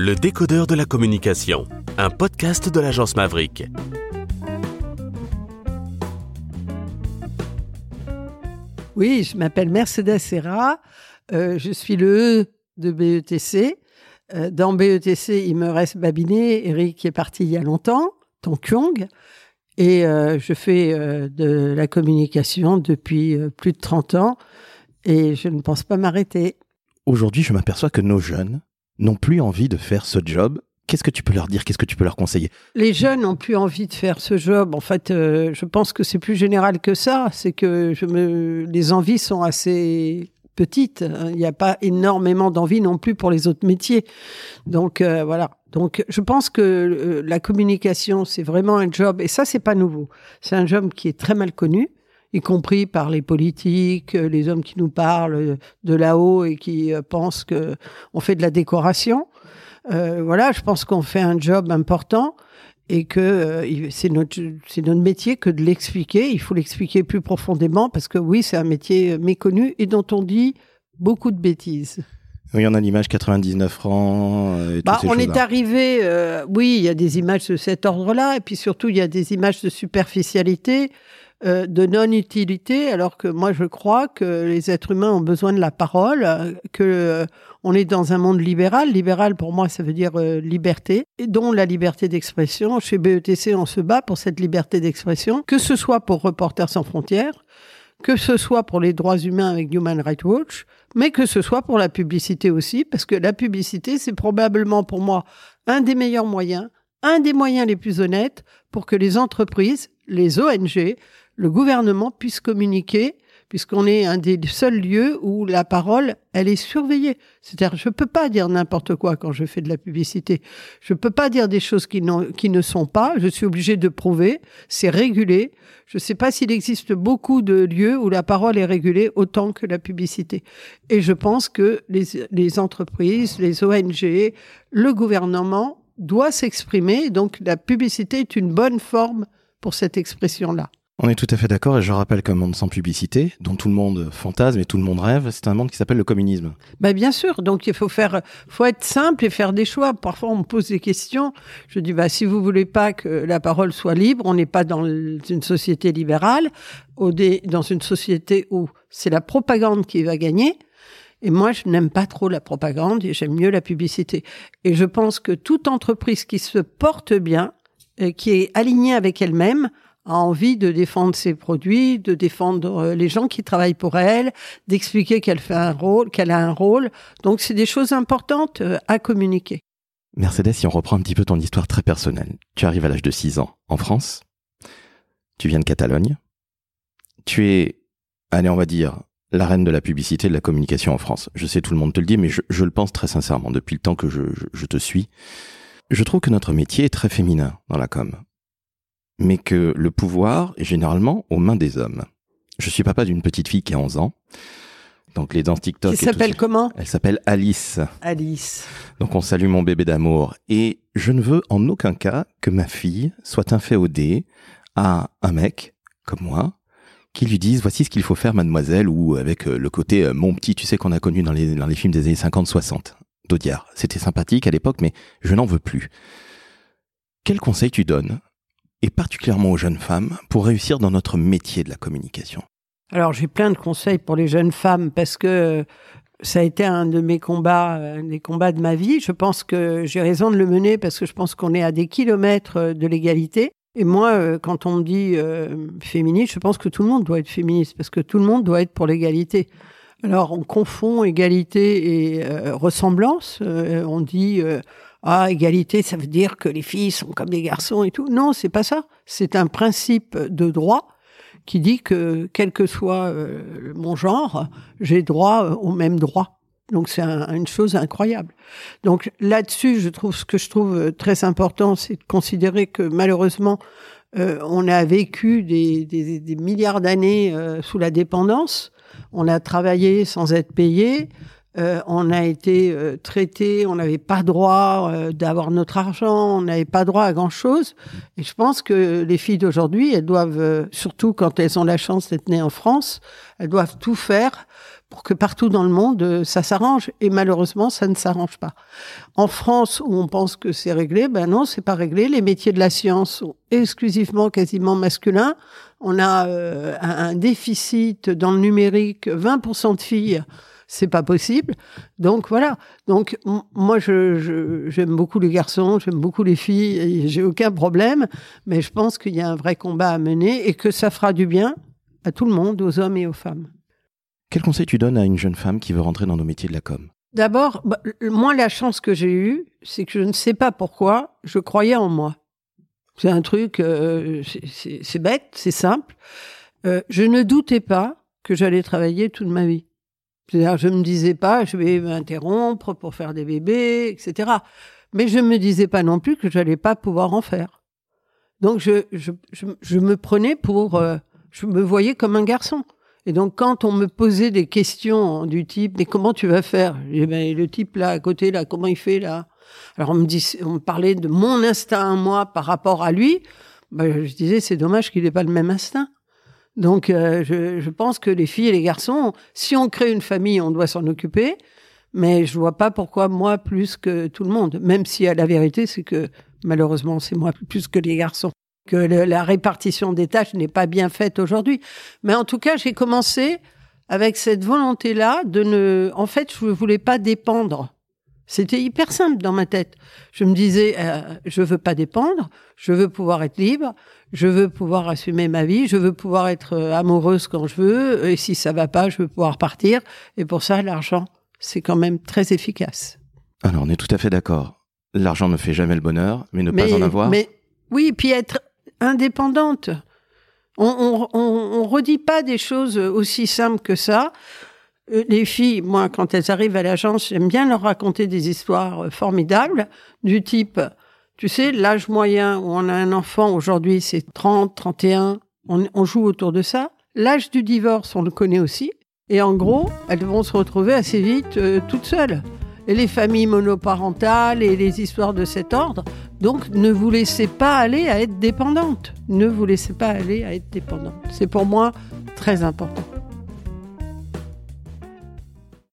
Le décodeur de la communication, un podcast de l'agence Maverick. Oui, je m'appelle Mercedes Serra. Euh, je suis le E de BETC. Euh, dans BETC, il me reste Babinet, Eric qui est parti il y a longtemps, Ton Kyung. Et euh, je fais euh, de la communication depuis euh, plus de 30 ans et je ne pense pas m'arrêter. Aujourd'hui, je m'aperçois que nos jeunes n'ont plus envie de faire ce job. Qu'est-ce que tu peux leur dire? Qu'est-ce que tu peux leur conseiller? Les jeunes n'ont plus envie de faire ce job. En fait, euh, je pense que c'est plus général que ça. C'est que je me... les envies sont assez petites. Il n'y a pas énormément d'envie non plus pour les autres métiers. Donc euh, voilà. Donc je pense que euh, la communication, c'est vraiment un job, et ça, c'est pas nouveau. C'est un job qui est très mal connu y compris par les politiques, euh, les hommes qui nous parlent euh, de là-haut et qui euh, pensent que on fait de la décoration. Euh, voilà, je pense qu'on fait un job important et que euh, c'est notre c'est notre métier que de l'expliquer. Il faut l'expliquer plus profondément parce que oui, c'est un métier méconnu et dont on dit beaucoup de bêtises. Oui, on a l'image 99 francs. Et Bah, ces on est arrivé, euh, oui, il y a des images de cet ordre-là, et puis surtout, il y a des images de superficialité, euh, de non-utilité, alors que moi, je crois que les êtres humains ont besoin de la parole, euh, que euh, on est dans un monde libéral. Libéral, pour moi, ça veut dire liberté, et dont la liberté d'expression. Chez BETC, on se bat pour cette liberté d'expression, que ce soit pour Reporters sans frontières, que ce soit pour les droits humains avec Human Rights Watch, mais que ce soit pour la publicité aussi, parce que la publicité, c'est probablement pour moi un des meilleurs moyens, un des moyens les plus honnêtes pour que les entreprises, les ONG, le gouvernement puissent communiquer, puisqu'on est un des seuls lieux où la parole, elle est surveillée. C'est-à-dire, je peux pas dire n'importe quoi quand je fais de la publicité. Je peux pas dire des choses qui, qui ne sont pas. Je suis obligé de prouver. C'est régulé. Je ne sais pas s'il existe beaucoup de lieux où la parole est régulée autant que la publicité. Et je pense que les, les entreprises, les ONG, le gouvernement doit s'exprimer. Donc la publicité est une bonne forme pour cette expression-là. On est tout à fait d'accord et je rappelle qu'un monde sans publicité, dont tout le monde fantasme et tout le monde rêve, c'est un monde qui s'appelle le communisme. Ben bien sûr, donc il faut faire, faut être simple et faire des choix. Parfois, on me pose des questions. Je dis, bah si vous voulez pas que la parole soit libre, on n'est pas dans une société libérale, dans une société où c'est la propagande qui va gagner. Et moi, je n'aime pas trop la propagande et j'aime mieux la publicité. Et je pense que toute entreprise qui se porte bien, qui est alignée avec elle-même, a envie de défendre ses produits, de défendre euh, les gens qui travaillent pour elle, d'expliquer qu'elle fait un rôle, qu'elle a un rôle. Donc, c'est des choses importantes euh, à communiquer. Mercedes, si on reprend un petit peu ton histoire très personnelle, tu arrives à l'âge de 6 ans en France, tu viens de Catalogne, tu es, allez, on va dire, la reine de la publicité et de la communication en France. Je sais, tout le monde te le dit, mais je, le pense très sincèrement depuis le temps que je te suis. Je trouve que notre métier est très féminin dans la com, mais que le pouvoir est généralement aux mains des hommes. Je suis papa d'une petite fille qui a 11 ans, donc les danses TikTok. Tout s'appelle comment? Elle s'appelle Alice. Alice. Donc on salue mon bébé d'amour. Et je ne veux en aucun cas que ma fille soit inféodée à un mec comme moi qui lui dise voici ce qu'il faut faire mademoiselle ou avec euh, le côté euh, mon petit tu sais qu'on a connu dans les, dans les films des années 50-60 C'était sympathique à l'époque mais je n'en veux plus. Quel conseil tu donnes et particulièrement aux jeunes femmes pour réussir dans notre métier de la communication? Alors, j'ai plein de conseils pour les jeunes femmes parce que euh, ça a été un de mes combats, euh, un des combats de ma vie. Je pense que j'ai raison de le mener parce que je pense qu'on est à des kilomètres euh, de l'égalité. Et moi, euh, quand on me dit euh, féministe, je pense que tout le monde doit être féministe parce que tout le monde doit être pour l'égalité. Alors, on confond égalité et euh, ressemblance. Euh, on dit euh, ah égalité, ça veut dire que les filles sont comme des garçons et tout. Non, c'est pas ça. C'est un principe de droit qui dit que quel que soit euh, mon genre, j'ai droit euh, au même droit. Donc c'est un- une chose incroyable. Donc là-dessus, je trouve ce que je trouve euh, très important, c'est de considérer que malheureusement, euh, on a vécu des, des- des milliards d'années euh, sous la dépendance. On a travaillé sans être payé. Euh, on a été euh, traité, on n'avait pas droit euh, d'avoir notre argent, on n'avait pas droit à grand chose. Et je pense que les filles d'aujourd'hui, elles doivent, surtout quand elles ont la chance d'être nées en France, elles doivent tout faire pour que partout dans le monde, euh, ça s'arrange. Et malheureusement, ça ne s'arrange pas. En France, où on pense que c'est réglé, ben non, c'est pas réglé. Les métiers de la science sont exclusivement quasiment masculins. On a euh, un, déficit dans le numérique, 20% de filles. C'est pas possible. Donc voilà. Donc moi, je, j'aime beaucoup les garçons, j'aime beaucoup les filles, j'ai aucun problème. Mais je pense qu'il y a un vrai combat à mener et que ça fera du bien à tout le monde, aux hommes et aux femmes. Quel conseil tu donnes à une jeune femme qui veut rentrer dans nos métiers de la com? D'abord, bah, moi, la chance que j'ai eue, c'est que je ne sais pas pourquoi, je croyais en moi. C'est un truc, euh, c'est bête, c'est simple. Euh, je ne doutais pas que j'allais travailler toute ma vie. C'est-à-dire, je me disais pas, je vais m'interrompre pour faire des bébés, etc. Mais je me disais pas non plus que j'allais pas pouvoir en faire. Donc, je, me prenais pour, euh, je me voyais comme un garçon. Et donc, quand on me posait des questions du type, mais comment tu vas faire? Et ben, Le type là, à côté, là, comment il fait là? Alors, on me, dit, on me parlait de mon instinct à moi par rapport à lui. Ben, je disais, c'est dommage qu'il n'ait pas le même instinct. Donc, euh, je, je, pense que les filles et les garçons, si on crée une famille, on doit s'en occuper. Mais je vois pas pourquoi moi plus que tout le monde. Même si la vérité, c'est que malheureusement, c'est moi plus que les garçons que la répartition des tâches n'est pas bien faite aujourd'hui. Mais en tout cas, j'ai commencé avec cette volonté-là de ne, en fait, je ne voulais pas dépendre. C'était hyper simple dans ma tête. Je me disais, euh, je veux pas dépendre, je veux pouvoir être libre, je veux pouvoir assumer ma vie, je veux pouvoir être euh, amoureuse quand je veux, et si ça va pas, je veux pouvoir partir. Et pour ça, l'argent, c'est quand même très efficace. Alors, on est tout à fait d'accord. L'argent ne fait jamais le bonheur, mais ne pas en avoir. Mais oui, puis être indépendante. On, on, redit pas des choses aussi simples que ça. Euh, les filles, moi, quand elles arrivent à l'agence, j'aime bien leur raconter des histoires euh, formidables du type, tu sais, l'âge moyen où on a un enfant aujourd'hui, c'est 30, 31. On, joue autour de ça. L'âge du divorce, on le connaît aussi. Et en gros, elles vont se retrouver assez vite euh, toutes seules les familles monoparentales et les histoires de cet ordre. Donc ne vous laissez pas aller à être dépendante. Ne vous laissez pas aller à être dépendante. C'est pour moi très important.